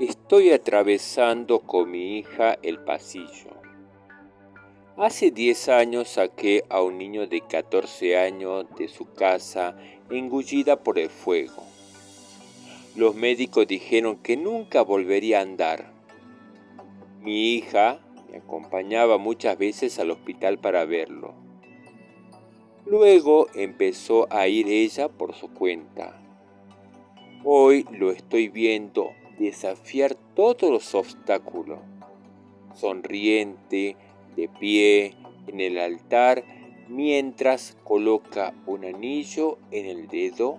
Estoy atravesando con mi hija el pasillo. Hace 10 años saqué a un niño de 14 años de su casa engullida por el fuego. Los médicos dijeron que nunca volvería a andar. Mi hija me acompañaba muchas veces al hospital para verlo. Luego empezó a ir ella por su cuenta. Hoy lo estoy viendo desafiar todos los obstáculos, sonriente, de pie, en el altar, mientras coloca un anillo en el dedo